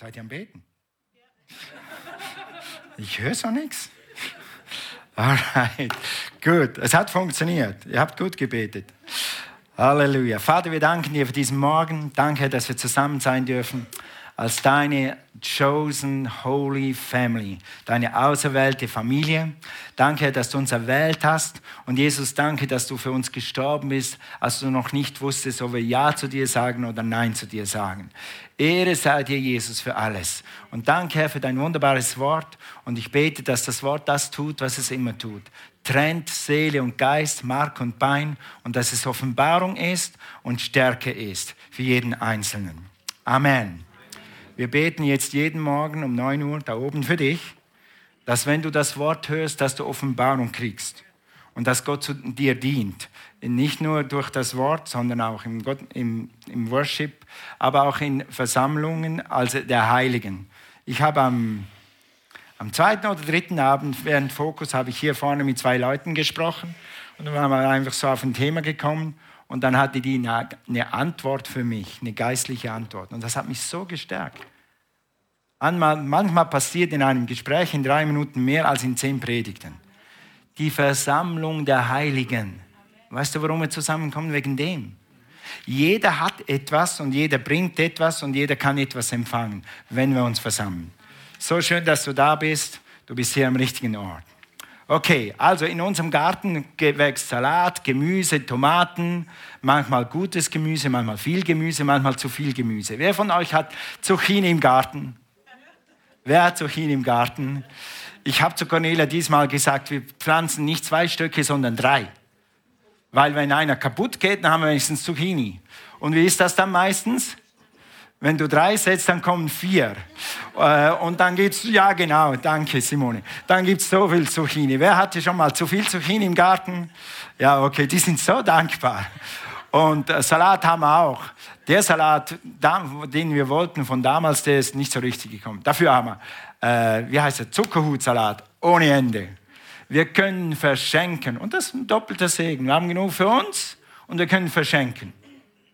Seid ihr am Beten? Ich höre so nichts. Alright, gut. Es hat funktioniert. Ihr habt gut gebetet. Halleluja. Vater, wir danken dir für diesen Morgen. Danke, dass wir zusammen sein dürfen als deine chosen holy family, deine auserwählte Familie. Danke, dass du uns erwählt hast. Und Jesus, danke, dass du für uns gestorben bist, als du noch nicht wusstest, ob wir Ja zu dir sagen oder Nein zu dir sagen. Ehre sei dir, Jesus, für alles. Und danke, Herr, für dein wunderbares Wort. Und ich bete, dass das Wort das tut, was es immer tut. Trennt Seele und Geist, Mark und Bein und dass es Offenbarung ist und Stärke ist für jeden Einzelnen. Amen. Wir beten jetzt jeden Morgen um 9 Uhr da oben für dich, dass wenn du das Wort hörst, dass du Offenbarung kriegst und dass Gott zu dir dient. Nicht nur durch das Wort, sondern auch im, Gott, im, im Worship, aber auch in Versammlungen, also der Heiligen. Ich habe am, am zweiten oder dritten Abend während Fokus habe ich hier vorne mit zwei Leuten gesprochen und dann waren wir einfach so auf ein Thema gekommen und dann hatte die eine Antwort für mich, eine geistliche Antwort. Und das hat mich so gestärkt. Manchmal passiert in einem Gespräch in drei Minuten mehr als in zehn Predigten. Die Versammlung der Heiligen. Weißt du, warum wir zusammenkommen? Wegen dem. Jeder hat etwas und jeder bringt etwas und jeder kann etwas empfangen, wenn wir uns versammeln. So schön, dass du da bist. Du bist hier am richtigen Ort. Okay, also in unserem Garten wächst Salat, Gemüse, Tomaten, manchmal gutes Gemüse, manchmal viel Gemüse, manchmal zu viel Gemüse. Wer von euch hat Zucchini im Garten? Wer hat Zucchini im Garten? Ich habe zu Cornelia diesmal gesagt, wir pflanzen nicht zwei Stöcke, sondern drei. Weil wenn einer kaputt geht, dann haben wir wenigstens Zucchini. Und wie ist das dann meistens? Wenn du drei setzt, dann kommen vier. Äh, und dann gibt's, ja genau, danke Simone. Dann gibt's so viel Zucchini. Wer hatte schon mal zu viel Zucchini im Garten? Ja, okay, die sind so dankbar. Und äh, Salat haben wir auch. Der Salat, den wir wollten von damals, der ist nicht so richtig gekommen. Dafür haben wir, äh, wie heißt der, Zuckerhutsalat ohne Ende. Wir können verschenken. Und das ist ein doppelter Segen. Wir haben genug für uns und wir können verschenken.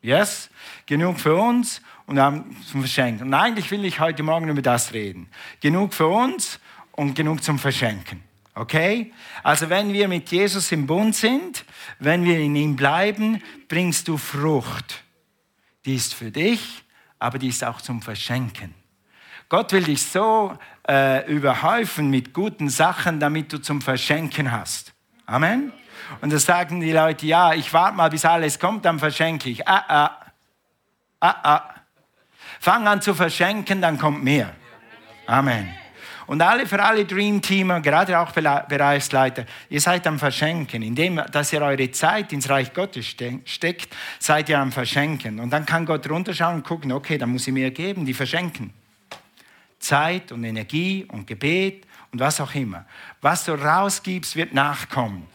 Yes? Genug für uns und haben zum Verschenken. Und eigentlich will ich heute Morgen über das reden. Genug für uns und genug zum Verschenken. Okay? Also wenn wir mit Jesus im Bund sind, wenn wir in ihm bleiben, bringst du Frucht. Die ist für dich, aber die ist auch zum Verschenken. Gott will dich so äh, überhäufen mit guten Sachen, damit du zum Verschenken hast. Amen. Und da sagen die Leute, ja, ich warte mal, bis alles kommt, dann verschenke ich. Ah, ah, ah, ah. Fang an zu verschenken, dann kommt mehr. Amen. Und alle, für alle Dream-Teamer, gerade auch Bereichsleiter, ihr seid am Verschenken. Indem, dass ihr eure Zeit ins Reich Gottes steckt, seid ihr am Verschenken. Und dann kann Gott runterschauen und gucken, okay, dann muss ich mir geben, die verschenken. Zeit und Energie und Gebet und was auch immer. Was du rausgibst, wird nachkommen.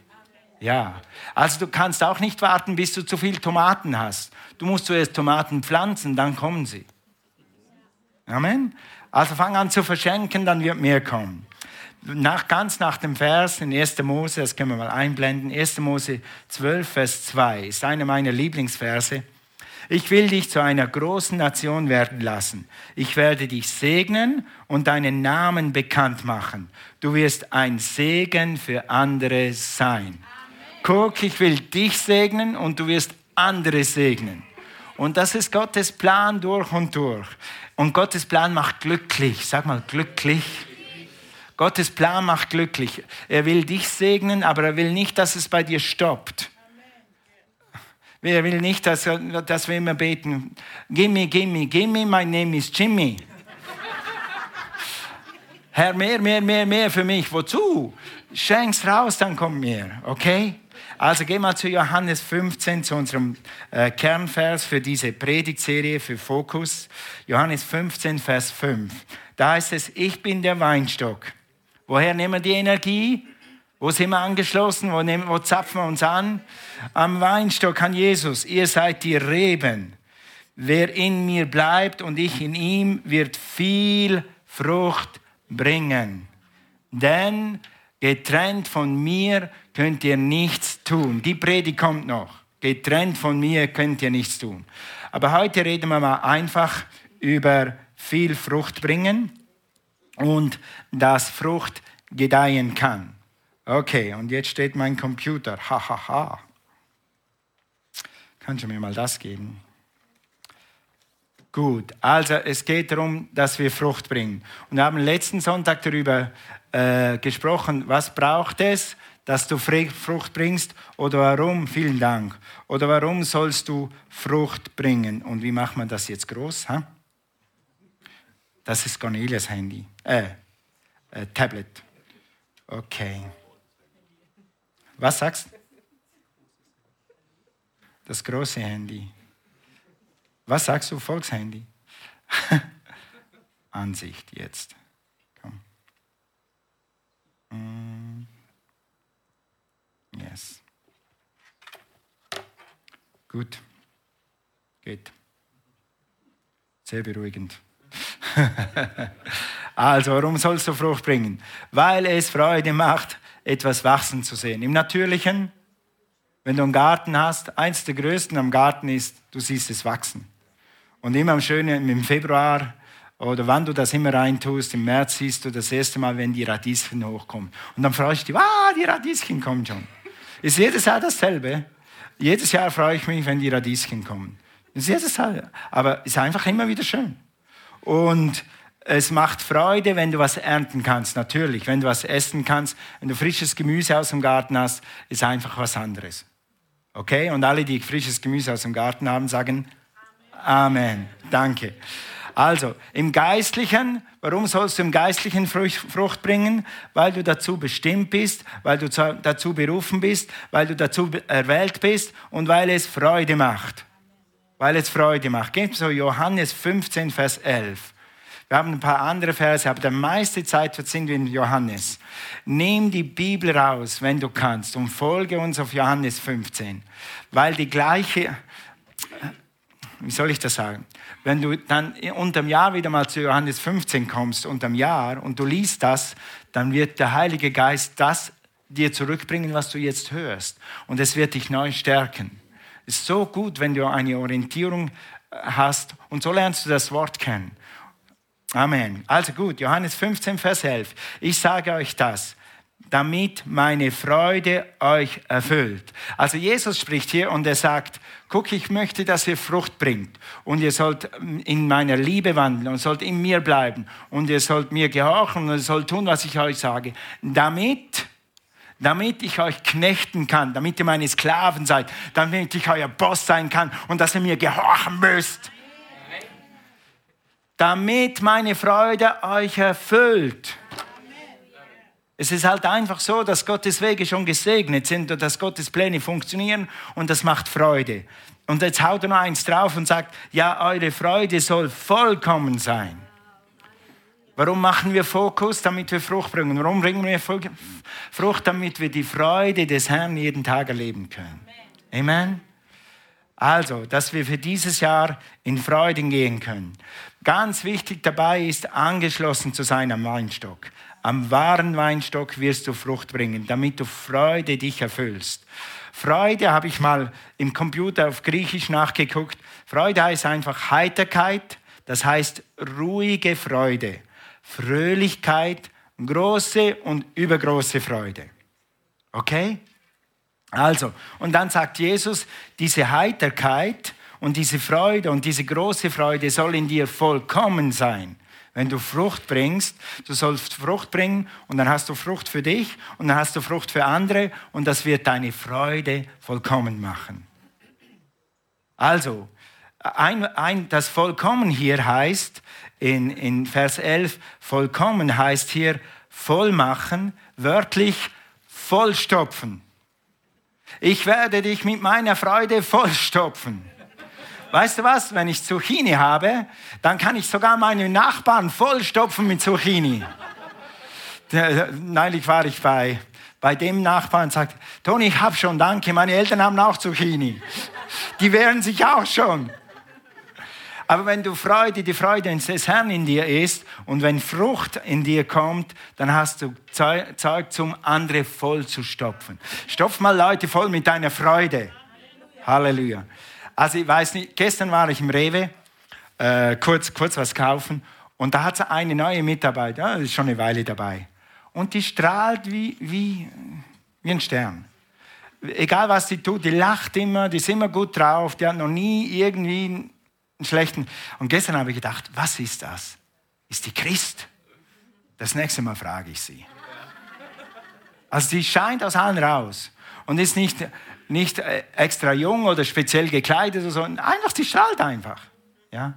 Ja, also du kannst auch nicht warten, bis du zu viel Tomaten hast. Du musst zuerst Tomaten pflanzen, dann kommen sie. Amen. Also fang an zu verschenken, dann wird mehr kommen. Nach, ganz nach dem Vers in 1. Mose, das können wir mal einblenden, 1. Mose 12, Vers 2 ist einer meiner Lieblingsverse. Ich will dich zu einer großen Nation werden lassen. Ich werde dich segnen und deinen Namen bekannt machen. Du wirst ein Segen für andere sein. Amen. Guck, ich will dich segnen und du wirst andere segnen. Und das ist Gottes Plan durch und durch. Und Gottes Plan macht glücklich. Sag mal, glücklich. Gottes Plan macht glücklich. Er will dich segnen, aber er will nicht, dass es bei dir stoppt. Er will nicht, dass, dass wir immer beten, gimme, gimme, gimme, my name is Jimmy. Herr, mehr, mehr, mehr, mehr für mich. Wozu? Schenk's raus, dann kommt mehr. Okay? Also geh mal zu Johannes 15, zu unserem äh, Kernvers für diese Predigtserie, für Fokus. Johannes 15, Vers 5. Da heißt es, ich bin der Weinstock. Woher nehmen wir die Energie? Wo sind wir angeschlossen? Wo, nehmen, wo zapfen wir uns an? Am Weinstock, an Jesus. Ihr seid die Reben. Wer in mir bleibt und ich in ihm, wird viel Frucht bringen. Denn getrennt von mir könnt ihr nichts tun. Die Predigt kommt noch. Getrennt von mir könnt ihr nichts tun. Aber heute reden wir mal einfach über viel Frucht bringen und dass Frucht gedeihen kann. Okay, und jetzt steht mein Computer. Hahaha. Ha, ha. Kannst du mir mal das geben? Gut, also es geht darum, dass wir Frucht bringen. Und wir haben letzten Sonntag darüber äh, gesprochen, was braucht es, dass du Frucht bringst oder warum, vielen Dank, oder warum sollst du Frucht bringen. Und wie macht man das jetzt groß? Ha? Das ist Cornelias Handy, äh, äh, Tablet. Okay. Was sagst du? Das große Handy. Was sagst du, Volkshandy? Ansicht jetzt. Yes. Gut. Geht. Sehr beruhigend. also, warum sollst du Frucht bringen? Weil es Freude macht, etwas wachsen zu sehen. Im Natürlichen, wenn du einen Garten hast, eins der größten am Garten ist, du siehst es wachsen. Und immer am schönen im Februar oder wann du das immer reintust, im März siehst du das erste Mal, wenn die Radieschen hochkommen. Und dann freust du dich, ah, die Radieschen kommen schon. Ist jedes Jahr dasselbe. Jedes Jahr freue ich mich, wenn die Radieschen kommen. Ist jedes Jahr. Aber ist einfach immer wieder schön. Und es macht Freude, wenn du was ernten kannst, natürlich. Wenn du was essen kannst, wenn du frisches Gemüse aus dem Garten hast, ist einfach was anderes. Okay? Und alle, die frisches Gemüse aus dem Garten haben, sagen Amen. Danke. Also, im Geistlichen, warum sollst du im Geistlichen Frucht bringen? Weil du dazu bestimmt bist, weil du dazu berufen bist, weil du dazu erwählt bist und weil es Freude macht. Weil es Freude macht. Gebt so Johannes 15, Vers 11. Wir haben ein paar andere Verse, aber die meiste Zeit sind wir in Johannes. Nimm die Bibel raus, wenn du kannst, und folge uns auf Johannes 15. Weil die gleiche, wie soll ich das sagen? Wenn du dann unterm Jahr wieder mal zu Johannes 15 kommst, unterm Jahr, und du liest das, dann wird der Heilige Geist das dir zurückbringen, was du jetzt hörst. Und es wird dich neu stärken. Es ist so gut, wenn du eine Orientierung hast und so lernst du das Wort kennen. Amen. Also gut, Johannes 15, Vers 11. Ich sage euch das, damit meine Freude euch erfüllt. Also Jesus spricht hier und er sagt, guck, ich möchte, dass ihr Frucht bringt und ihr sollt in meiner Liebe wandeln und sollt in mir bleiben und ihr sollt mir gehorchen und ihr sollt tun, was ich euch sage, damit damit ich euch knechten kann, damit ihr meine Sklaven seid, damit ich euer Boss sein kann und dass ihr mir gehorchen müsst. Damit meine Freude euch erfüllt. Es ist halt einfach so, dass Gottes Wege schon gesegnet sind und dass Gottes Pläne funktionieren und das macht Freude. Und jetzt haut er noch eins drauf und sagt, ja, eure Freude soll vollkommen sein. Warum machen wir Fokus? Damit wir Frucht bringen. Warum bringen wir Frucht? Damit wir die Freude des Herrn jeden Tag erleben können. Amen. Also, dass wir für dieses Jahr in Freuden gehen können. Ganz wichtig dabei ist, angeschlossen zu sein am Weinstock. Am wahren Weinstock wirst du Frucht bringen, damit du Freude dich erfüllst. Freude habe ich mal im Computer auf Griechisch nachgeguckt. Freude heißt einfach Heiterkeit, das heißt ruhige Freude, Fröhlichkeit, große und übergroße Freude. Okay? Also, und dann sagt Jesus, diese Heiterkeit und diese Freude und diese große Freude soll in dir vollkommen sein. Wenn du Frucht bringst, du sollst Frucht bringen und dann hast du Frucht für dich und dann hast du Frucht für andere und das wird deine Freude vollkommen machen. Also, ein, ein, das Vollkommen hier heißt, in, in Vers 11, vollkommen heißt hier voll machen, wörtlich vollstopfen. Ich werde dich mit meiner Freude vollstopfen. Weißt du was? Wenn ich Zucchini habe, dann kann ich sogar meine Nachbarn vollstopfen mit Zucchini. Neulich war ich bei, bei dem Nachbarn und sagte, Toni, ich habe schon, danke, meine Eltern haben auch Zucchini. Die wehren sich auch schon. Aber wenn du Freude, die Freude des Herrn in dir ist und wenn Frucht in dir kommt, dann hast du Zeug zum andere voll zu stopfen. Stopf mal Leute voll mit deiner Freude. Halleluja. Also ich weiß nicht, gestern war ich im Rewe äh, kurz, kurz was kaufen. Und da hat sie eine neue Mitarbeiterin, ja, ist schon eine Weile dabei. Und die strahlt wie, wie, wie ein Stern. Egal was sie tut, die lacht immer, die ist immer gut drauf, die hat noch nie irgendwie einen schlechten. Und gestern habe ich gedacht, was ist das? Ist die Christ? Das nächste Mal frage ich sie. Also die scheint aus allen raus und ist nicht, nicht äh, extra jung oder speziell gekleidet oder so. Einfach, die strahlt einfach. Ja?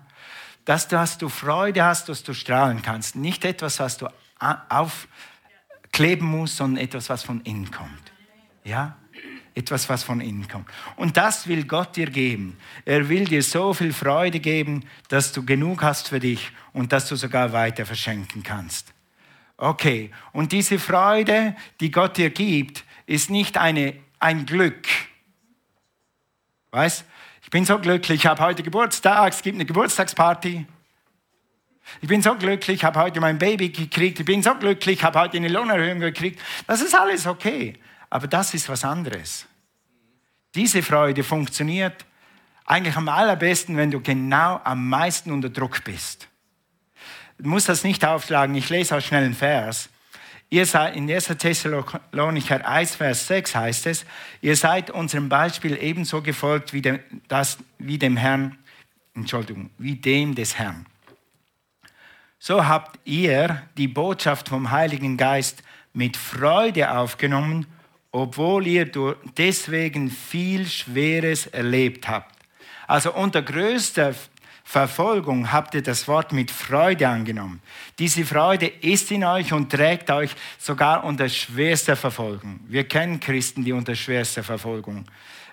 Dass, dass du Freude hast, dass du strahlen kannst. Nicht etwas, was du aufkleben musst, sondern etwas, was von innen kommt. Ja? Etwas, was von innen kommt. Und das will Gott dir geben. Er will dir so viel Freude geben, dass du genug hast für dich und dass du sogar weiter verschenken kannst. Okay, und diese Freude, die Gott dir gibt, ist nicht eine, ein Glück. Weißt, ich bin so glücklich, ich habe heute Geburtstag, es gibt eine Geburtstagsparty. Ich bin so glücklich, ich habe heute mein Baby gekriegt. Ich bin so glücklich, ich habe heute eine Lohnerhöhung gekriegt. Das ist alles okay. Aber das ist was anderes. Diese Freude funktioniert eigentlich am allerbesten, wenn du genau am meisten unter Druck bist. Du musst das nicht aufschlagen, ich lese auch schnell einen Vers. Ihr seid, in 1. Thessalonicher 1, Vers 6 heißt es, ihr seid unserem Beispiel ebenso gefolgt wie dem, das, wie dem Herrn, Entschuldigung, wie dem des Herrn. So habt ihr die Botschaft vom Heiligen Geist mit Freude aufgenommen, obwohl ihr deswegen viel Schweres erlebt habt. Also unter größter Verfolgung habt ihr das Wort mit Freude angenommen. Diese Freude ist in euch und trägt euch sogar unter schwerster Verfolgung. Wir kennen Christen, die unter schwerster Verfolgung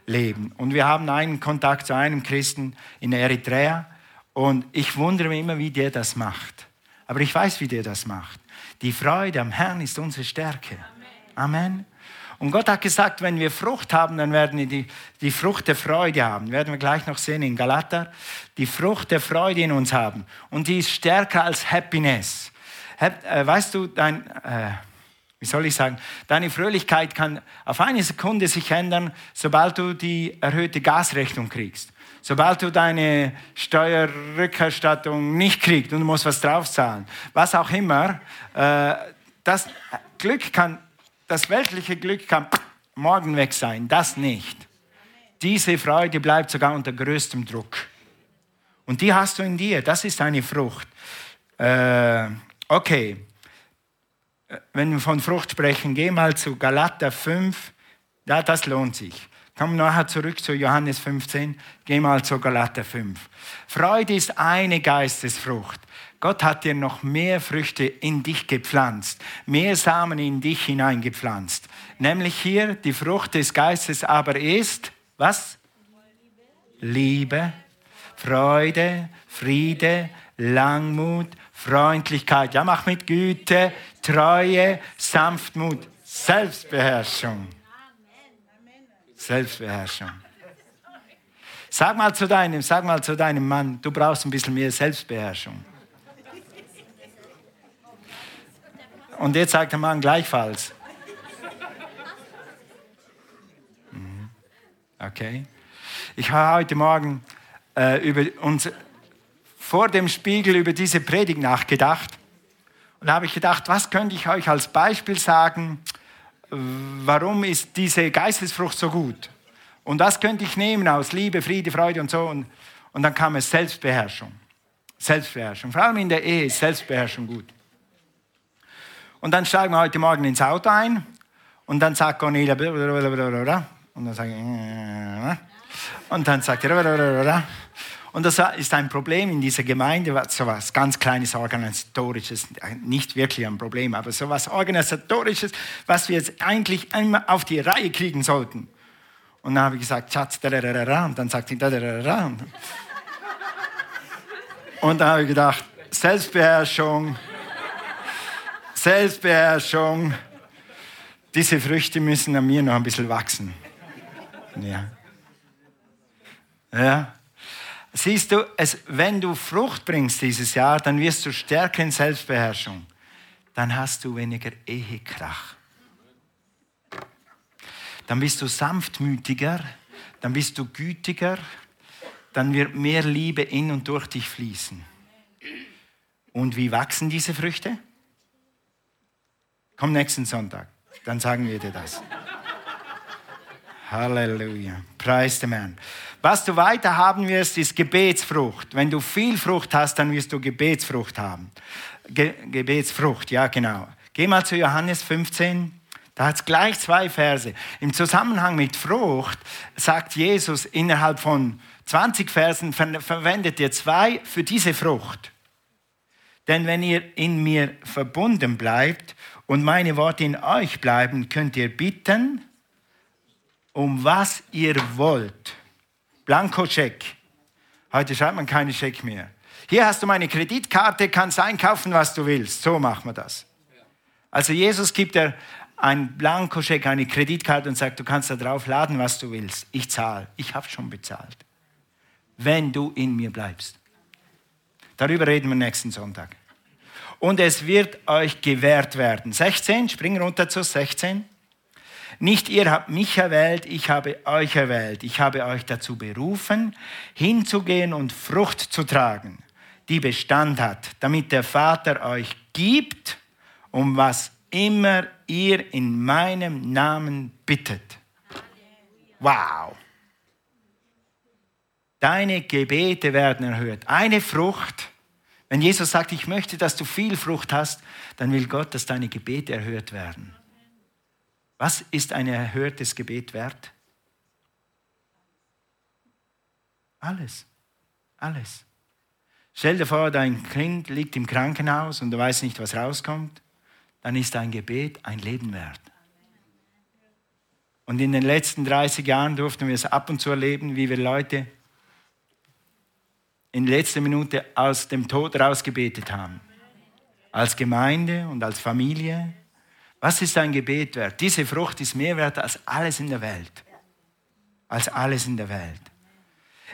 leben. Und wir haben einen Kontakt zu einem Christen in Eritrea und ich wundere mich immer, wie der das macht. Aber ich weiß, wie der das macht. Die Freude am Herrn ist unsere Stärke. Amen. Amen. Und Gott hat gesagt, wenn wir Frucht haben, dann werden wir die, die Frucht der Freude haben. Werden wir gleich noch sehen in Galater. Die Frucht der Freude in uns haben. Und die ist stärker als Happiness. Äh, weißt du, dein, äh, wie soll ich sagen, deine Fröhlichkeit kann auf eine Sekunde sich ändern, sobald du die erhöhte Gasrechnung kriegst. Sobald du deine Steuerrückerstattung nicht kriegst und du musst was draufzahlen. Was auch immer. Äh, das Glück kann das weltliche Glück kann morgen weg sein, das nicht. Diese Freude bleibt sogar unter größtem Druck. Und die hast du in dir, das ist eine Frucht. Äh, okay, wenn wir von Frucht sprechen, geh mal zu Galater 5, ja, das lohnt sich. Komm nachher zurück zu Johannes 15, geh mal zu Galater 5. Freude ist eine Geistesfrucht. Gott hat dir noch mehr Früchte in dich gepflanzt, mehr Samen in dich hineingepflanzt. Nämlich hier die Frucht des Geistes aber ist, was? Liebe, Freude, Friede, Langmut, Freundlichkeit. Ja, mach mit Güte, Treue, Sanftmut, Selbstbeherrschung. Selbstbeherrschung. Sag mal zu deinem, sag mal zu deinem Mann, du brauchst ein bisschen mehr Selbstbeherrschung. Und jetzt sagt der Mann gleichfalls. Mhm. Okay. Ich habe heute Morgen äh, über uns, vor dem Spiegel über diese Predigt nachgedacht. Und habe ich gedacht, was könnte ich euch als Beispiel sagen, warum ist diese Geistesfrucht so gut? Und was könnte ich nehmen aus Liebe, Friede, Freude und so. Und, und dann kam es Selbstbeherrschung. Selbstbeherrschung. Vor allem in der Ehe ist Selbstbeherrschung gut. Und dann steigen wir heute Morgen ins Auto ein. Und dann sagt Cornelia, und dann sage ich, und dann sagt er, und das ist ein Problem in dieser Gemeinde, so was ganz kleines organisatorisches, nicht wirklich ein Problem, aber so was organisatorisches, was wir jetzt eigentlich einmal auf die Reihe kriegen sollten. Und dann habe ich gesagt, Schatz, und dann sagt sie, und dann habe ich gedacht, Selbstbeherrschung, Selbstbeherrschung. Diese Früchte müssen an mir noch ein bisschen wachsen. Ja. Ja. Siehst du, es, wenn du Frucht bringst dieses Jahr, dann wirst du stärker in Selbstbeherrschung. Dann hast du weniger Ehekrach. Dann bist du sanftmütiger, dann bist du gütiger, dann wird mehr Liebe in und durch dich fließen. Und wie wachsen diese Früchte? Komm nächsten Sonntag, dann sagen wir dir das. Halleluja. Preis dem Herrn. Was du weiter haben wirst, ist Gebetsfrucht. Wenn du viel Frucht hast, dann wirst du Gebetsfrucht haben. Ge Gebetsfrucht, ja genau. Geh mal zu Johannes 15. Da hat es gleich zwei Verse. Im Zusammenhang mit Frucht sagt Jesus innerhalb von 20 Versen, ver verwendet ihr zwei für diese Frucht. Denn wenn ihr in mir verbunden bleibt und meine Worte in euch bleiben, könnt ihr bitten, um was ihr wollt. Blankoscheck. Heute schreibt man keine Scheck mehr. Hier hast du meine Kreditkarte, kannst einkaufen, was du willst. So machen wir das. Also Jesus gibt er ein Blankoscheck, eine Kreditkarte und sagt, du kannst da drauf laden, was du willst. Ich zahle. Ich habe schon bezahlt. Wenn du in mir bleibst. Darüber reden wir nächsten Sonntag. Und es wird euch gewährt werden. 16, spring runter zu 16. Nicht ihr habt mich erwählt, ich habe euch erwählt. Ich habe euch dazu berufen, hinzugehen und Frucht zu tragen, die Bestand hat, damit der Vater euch gibt, um was immer ihr in meinem Namen bittet. Wow. Deine Gebete werden erhört. Eine Frucht. Wenn Jesus sagt, ich möchte, dass du viel Frucht hast, dann will Gott, dass deine Gebete erhört werden. Was ist ein erhörtes Gebet wert? Alles. Alles. Stell dir vor, dein Kind liegt im Krankenhaus und du weißt nicht, was rauskommt. Dann ist dein Gebet ein Leben wert. Und in den letzten 30 Jahren durften wir es ab und zu erleben, wie wir Leute in letzter Minute aus dem Tod rausgebetet haben. Als Gemeinde und als Familie. Was ist ein Gebet wert? Diese Frucht ist mehr wert als alles in der Welt. Als alles in der Welt.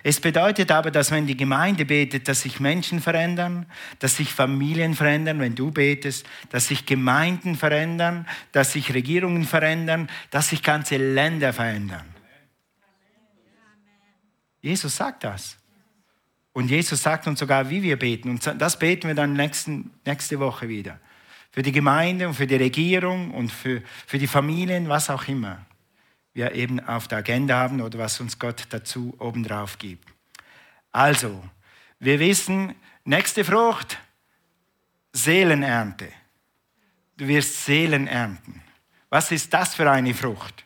Es bedeutet aber, dass wenn die Gemeinde betet, dass sich Menschen verändern, dass sich Familien verändern, wenn du betest, dass sich Gemeinden verändern, dass sich Regierungen verändern, dass sich ganze Länder verändern. Jesus sagt das. Und Jesus sagt uns sogar, wie wir beten. Und das beten wir dann nächsten, nächste Woche wieder für die Gemeinde und für die Regierung und für, für die Familien, was auch immer wir eben auf der Agenda haben oder was uns Gott dazu obendrauf gibt. Also, wir wissen, nächste Frucht, Seelenernte. Du wirst Seelen ernten. Was ist das für eine Frucht?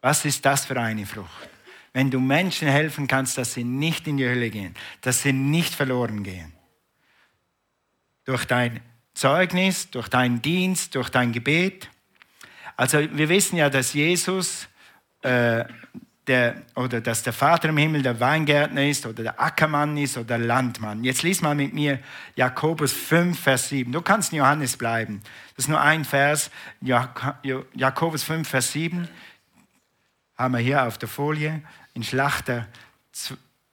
Was ist das für eine Frucht? Wenn du Menschen helfen kannst, dass sie nicht in die Hölle gehen, dass sie nicht verloren gehen. Durch dein Zeugnis, durch deinen Dienst, durch dein Gebet. Also wir wissen ja, dass Jesus äh, der, oder dass der Vater im Himmel der Weingärtner ist oder der Ackermann ist oder der Landmann. Jetzt lies mal mit mir Jakobus 5, Vers 7. Du kannst in Johannes bleiben. Das ist nur ein Vers. Jakobus 5, Vers 7 haben wir hier auf der Folie in Schlachter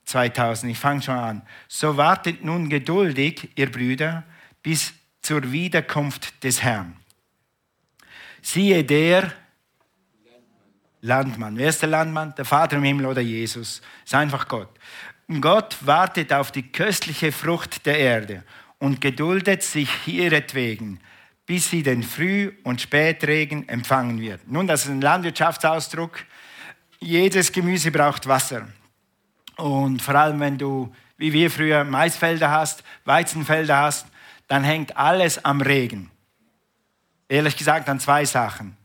2000. Ich fange schon an. So wartet nun geduldig, ihr Brüder, bis zur Wiederkunft des Herrn. Siehe der Landmann. Wer ist der Landmann? Der Vater im Himmel oder Jesus? Ist einfach Gott. Gott wartet auf die köstliche Frucht der Erde und geduldet sich ihretwegen, bis sie den Früh- und Spätregen empfangen wird. Nun, das ist ein Landwirtschaftsausdruck. Jedes Gemüse braucht Wasser. Und vor allem, wenn du, wie wir früher, Maisfelder hast, Weizenfelder hast, dann hängt alles am Regen. Ehrlich gesagt an zwei Sachen.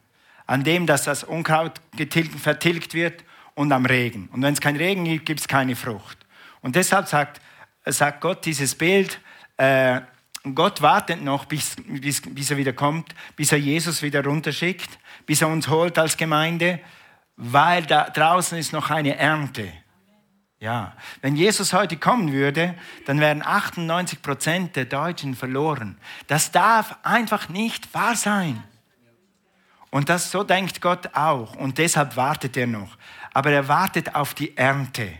An dem, dass das Unkraut getilgt, vertilgt wird und am Regen. Und wenn es keinen Regen gibt, gibt es keine Frucht. Und deshalb sagt, sagt Gott dieses Bild, äh, Gott wartet noch, bis, bis, bis er wieder kommt, bis er Jesus wieder runterschickt, bis er uns holt als Gemeinde, weil da draußen ist noch eine Ernte. Ja, wenn Jesus heute kommen würde, dann wären 98 Prozent der Deutschen verloren. Das darf einfach nicht wahr sein. Und das so denkt Gott auch und deshalb wartet er noch. Aber er wartet auf die Ernte.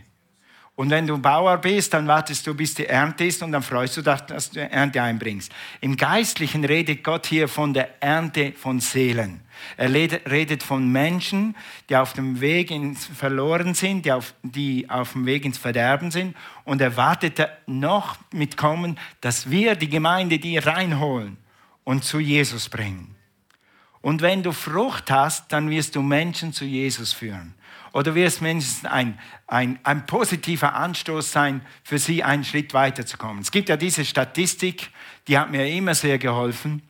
Und wenn du Bauer bist, dann wartest du, bis die Ernte ist und dann freust du dich, dass du Ernte einbringst. Im Geistlichen redet Gott hier von der Ernte von Seelen. Er redet von Menschen, die auf dem Weg ins Verloren sind, die auf, die auf dem Weg ins Verderben sind. Und er wartet noch mit Kommen, dass wir die Gemeinde die reinholen und zu Jesus bringen. Und wenn du Frucht hast, dann wirst du Menschen zu Jesus führen oder wird es mindestens ein, ein, ein positiver Anstoß sein, für sie einen Schritt weiterzukommen. Es gibt ja diese Statistik, die hat mir immer sehr geholfen,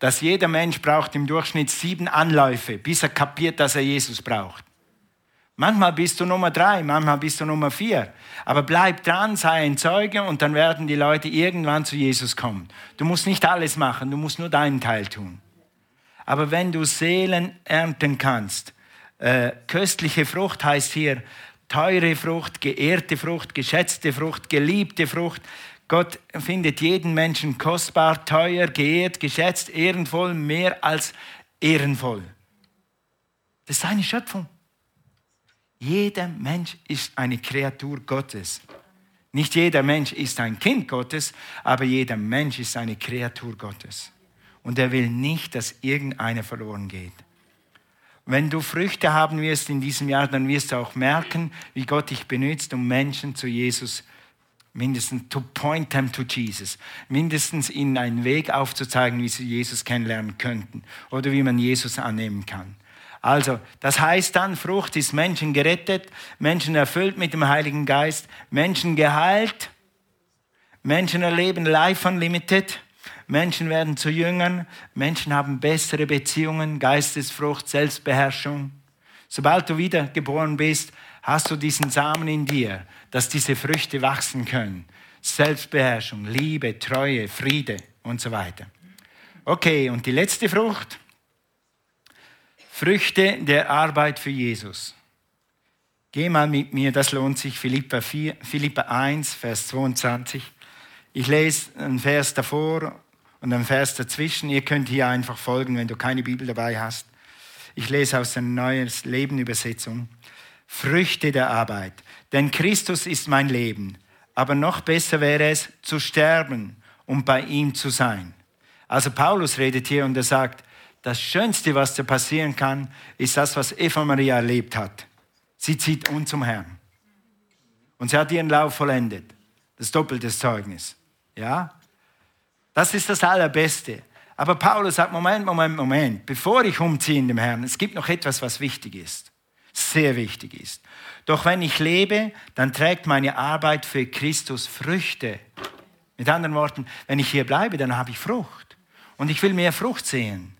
dass jeder Mensch braucht im Durchschnitt sieben Anläufe, bis er kapiert, dass er Jesus braucht. Manchmal bist du Nummer drei, manchmal bist du Nummer vier. Aber bleib dran, sei ein Zeuge und dann werden die Leute irgendwann zu Jesus kommen. Du musst nicht alles machen, du musst nur deinen Teil tun. Aber wenn du Seelen ernten kannst, äh, köstliche Frucht heißt hier teure Frucht, geehrte Frucht, geschätzte Frucht, geliebte Frucht. Gott findet jeden Menschen kostbar, teuer, geehrt, geschätzt, ehrenvoll, mehr als ehrenvoll. Das ist seine Schöpfung. Jeder Mensch ist eine Kreatur Gottes. Nicht jeder Mensch ist ein Kind Gottes, aber jeder Mensch ist eine Kreatur Gottes. Und er will nicht, dass irgendeiner verloren geht. Wenn du Früchte haben wirst in diesem Jahr, dann wirst du auch merken, wie Gott dich benutzt, um Menschen zu Jesus mindestens to point them to Jesus, mindestens ihnen einen Weg aufzuzeigen, wie sie Jesus kennenlernen könnten oder wie man Jesus annehmen kann. Also, das heißt dann, Frucht ist Menschen gerettet, Menschen erfüllt mit dem Heiligen Geist, Menschen geheilt, Menschen erleben Life Unlimited, Menschen werden zu Jüngern, Menschen haben bessere Beziehungen, Geistesfrucht, Selbstbeherrschung. Sobald du wiedergeboren bist, hast du diesen Samen in dir, dass diese Früchte wachsen können. Selbstbeherrschung, Liebe, Treue, Friede und so weiter. Okay, und die letzte Frucht. Früchte der Arbeit für Jesus. Geh mal mit mir, das lohnt sich, Philippa, 4, Philippa 1, Vers 22. Ich lese einen Vers davor und ein Vers dazwischen. Ihr könnt hier einfach folgen, wenn du keine Bibel dabei hast. Ich lese aus der Neues Leben Übersetzung. Früchte der Arbeit. Denn Christus ist mein Leben. Aber noch besser wäre es, zu sterben um bei ihm zu sein. Also Paulus redet hier und er sagt, das Schönste, was dir passieren kann, ist das, was Eva Maria erlebt hat. Sie zieht uns zum Herrn. Und sie hat ihren Lauf vollendet. Das doppelte Zeugnis. Ja? Das ist das Allerbeste. Aber Paulus sagt, Moment, Moment, Moment, bevor ich umziehe in dem Herrn, es gibt noch etwas, was wichtig ist, sehr wichtig ist. Doch wenn ich lebe, dann trägt meine Arbeit für Christus Früchte. Mit anderen Worten, wenn ich hier bleibe, dann habe ich Frucht. Und ich will mehr Frucht sehen.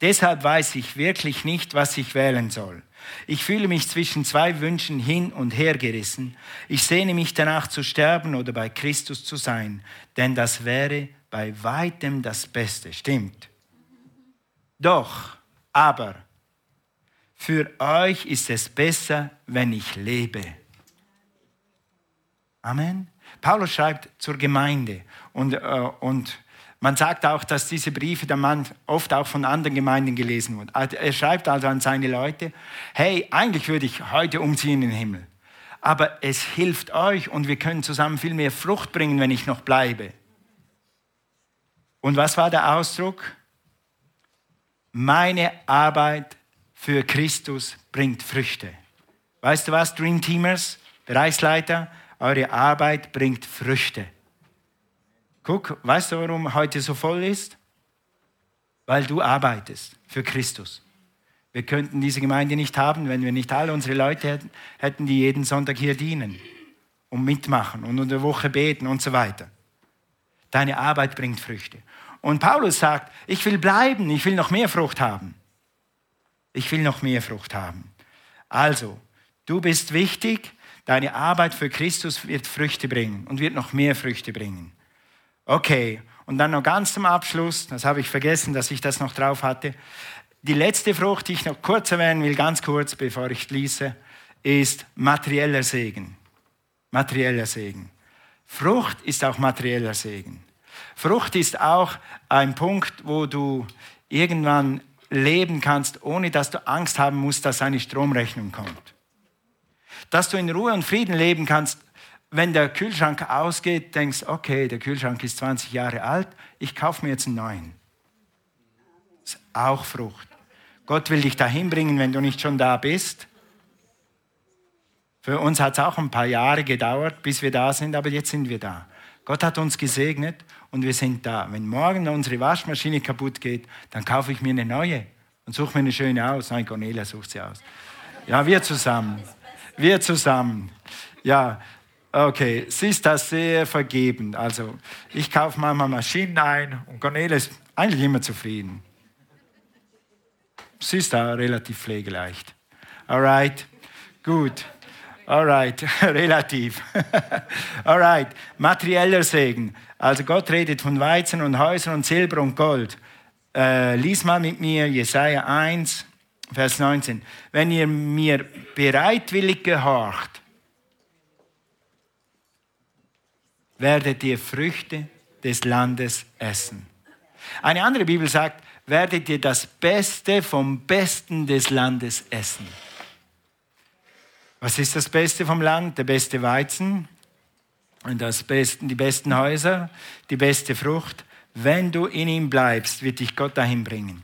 Deshalb weiß ich wirklich nicht, was ich wählen soll. Ich fühle mich zwischen zwei Wünschen hin und her gerissen. Ich sehne mich danach zu sterben oder bei Christus zu sein, denn das wäre bei weitem das Beste, stimmt. Doch, aber, für euch ist es besser, wenn ich lebe. Amen. Paulus schreibt zur Gemeinde und, äh, und man sagt auch, dass diese Briefe der Mann oft auch von anderen Gemeinden gelesen wurden. Also er schreibt also an seine Leute, hey, eigentlich würde ich heute umziehen in den Himmel. Aber es hilft euch und wir können zusammen viel mehr Frucht bringen, wenn ich noch bleibe. Und was war der Ausdruck? Meine Arbeit für Christus bringt Früchte. Weißt du was, Dream Teamers, Bereichsleiter? Eure Arbeit bringt Früchte. Guck, weißt du, warum heute so voll ist? Weil du arbeitest für Christus. Wir könnten diese Gemeinde nicht haben, wenn wir nicht alle unsere Leute hätten, die jeden Sonntag hier dienen und mitmachen und in der Woche beten und so weiter. Deine Arbeit bringt Früchte. Und Paulus sagt, ich will bleiben, ich will noch mehr Frucht haben. Ich will noch mehr Frucht haben. Also, du bist wichtig, deine Arbeit für Christus wird Früchte bringen und wird noch mehr Früchte bringen. Okay, und dann noch ganz zum Abschluss, das habe ich vergessen, dass ich das noch drauf hatte. Die letzte Frucht, die ich noch kurz erwähnen will, ganz kurz, bevor ich schließe, ist materieller Segen. Materieller Segen. Frucht ist auch materieller Segen. Frucht ist auch ein Punkt, wo du irgendwann leben kannst, ohne dass du Angst haben musst, dass eine Stromrechnung kommt. Dass du in Ruhe und Frieden leben kannst, wenn der Kühlschrank ausgeht, denkst, okay, der Kühlschrank ist 20 Jahre alt, ich kaufe mir jetzt einen neuen. Das ist auch Frucht. Gott will dich dahin bringen, wenn du nicht schon da bist. Für uns hat es auch ein paar Jahre gedauert, bis wir da sind, aber jetzt sind wir da. Gott hat uns gesegnet und wir sind da. Wenn morgen unsere Waschmaschine kaputt geht, dann kaufe ich mir eine neue und suche mir eine schöne aus. Nein, Cornelia sucht sie aus. Ja, wir zusammen. Wir zusammen. Ja, okay. Sie ist da sehr vergeben. Also, ich kaufe manchmal Maschinen ein und Cornelia ist eigentlich immer zufrieden. Sie ist da relativ pflegeleicht. Alright, gut. Alright, relativ. Alright, materieller Segen. Also Gott redet von Weizen und Häusern und Silber und Gold. Äh, lies mal mit mir Jesaja 1, Vers 19. Wenn ihr mir bereitwillig gehorcht, werdet ihr Früchte des Landes essen. Eine andere Bibel sagt, werdet ihr das Beste vom Besten des Landes essen. Was ist das Beste vom Land? Der beste Weizen, das besten, die besten Häuser, die beste Frucht. Wenn du in ihm bleibst, wird dich Gott dahin bringen.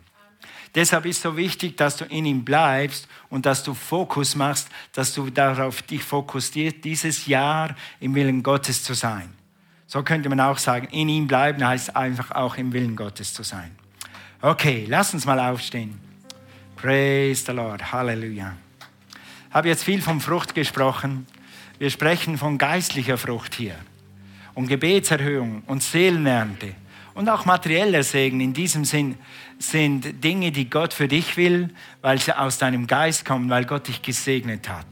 Deshalb ist so wichtig, dass du in ihm bleibst und dass du Fokus machst, dass du darauf dich fokussierst, dieses Jahr im Willen Gottes zu sein. So könnte man auch sagen, in ihm bleiben heißt einfach auch im Willen Gottes zu sein. Okay, lass uns mal aufstehen. Praise the Lord. Halleluja habe jetzt viel von Frucht gesprochen. Wir sprechen von geistlicher Frucht hier und Gebetserhöhung und Seelenernte und auch materieller Segen. In diesem Sinn sind Dinge, die Gott für dich will, weil sie aus deinem Geist kommen, weil Gott dich gesegnet hat.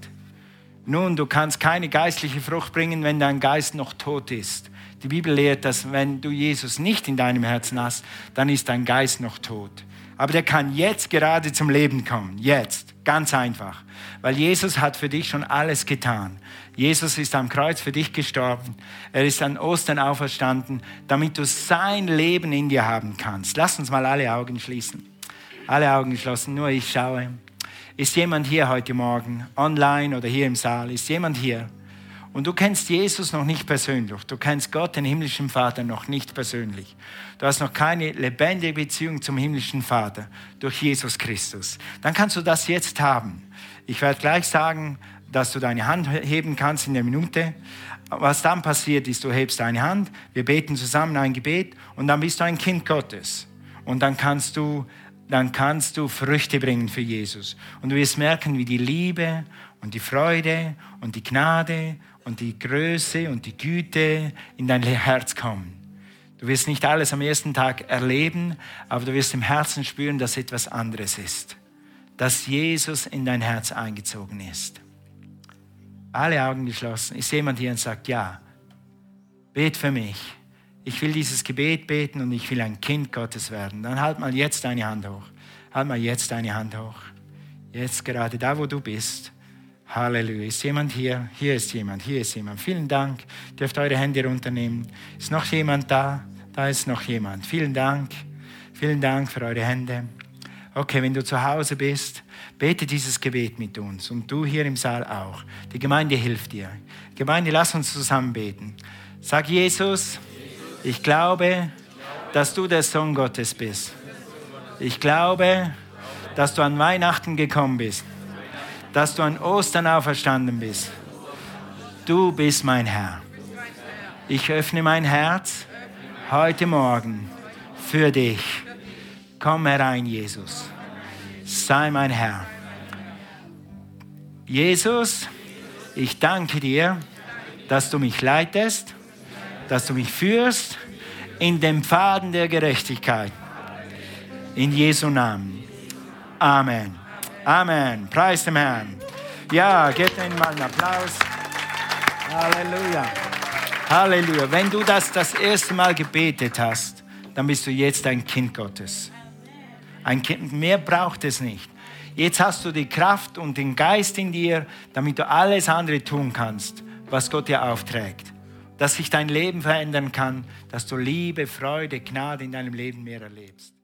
Nun, du kannst keine geistliche Frucht bringen, wenn dein Geist noch tot ist. Die Bibel lehrt, dass wenn du Jesus nicht in deinem Herzen hast, dann ist dein Geist noch tot. Aber der kann jetzt gerade zum Leben kommen. Jetzt. Ganz einfach. Weil Jesus hat für dich schon alles getan. Jesus ist am Kreuz für dich gestorben. Er ist an Ostern auferstanden, damit du sein Leben in dir haben kannst. Lass uns mal alle Augen schließen. Alle Augen geschlossen, nur ich schaue. Ist jemand hier heute Morgen, online oder hier im Saal? Ist jemand hier? Und du kennst Jesus noch nicht persönlich. Du kennst Gott, den himmlischen Vater, noch nicht persönlich. Du hast noch keine lebendige Beziehung zum himmlischen Vater durch Jesus Christus. Dann kannst du das jetzt haben. Ich werde gleich sagen, dass du deine Hand heben kannst in der Minute. Was dann passiert ist, du hebst deine Hand, wir beten zusammen ein Gebet und dann bist du ein Kind Gottes. Und dann kannst du, dann kannst du Früchte bringen für Jesus. Und du wirst merken, wie die Liebe und die Freude und die Gnade und die Größe und die Güte in dein Herz kommen. Du wirst nicht alles am ersten Tag erleben, aber du wirst im Herzen spüren, dass etwas anderes ist. Dass Jesus in dein Herz eingezogen ist. Alle Augen geschlossen. Ist jemand hier und sagt, ja, bet für mich. Ich will dieses Gebet beten und ich will ein Kind Gottes werden. Dann halt mal jetzt deine Hand hoch. Halt mal jetzt deine Hand hoch. Jetzt gerade da, wo du bist. Halleluja. Ist jemand hier? Hier ist jemand, hier ist jemand. Vielen Dank. Dürft eure Hände runternehmen. Ist noch jemand da? Da ist noch jemand. Vielen Dank. Vielen Dank für eure Hände. Okay, wenn du zu Hause bist, bete dieses Gebet mit uns und du hier im Saal auch. Die Gemeinde hilft dir. Gemeinde, lass uns zusammen beten. Sag Jesus, ich glaube, dass du der Sohn Gottes bist. Ich glaube, dass du an Weihnachten gekommen bist dass du an Ostern auferstanden bist. Du bist mein Herr. Ich öffne mein Herz heute Morgen für dich. Komm herein, Jesus. Sei mein Herr. Jesus, ich danke dir, dass du mich leitest, dass du mich führst in den Pfaden der Gerechtigkeit. In Jesu Namen. Amen. Amen. Preis dem Herrn. Ja, gebt ihnen mal einen Applaus. Halleluja. Halleluja. Wenn du das das erste Mal gebetet hast, dann bist du jetzt ein Kind Gottes. Ein Kind, mehr braucht es nicht. Jetzt hast du die Kraft und den Geist in dir, damit du alles andere tun kannst, was Gott dir aufträgt. Dass sich dein Leben verändern kann, dass du Liebe, Freude, Gnade in deinem Leben mehr erlebst.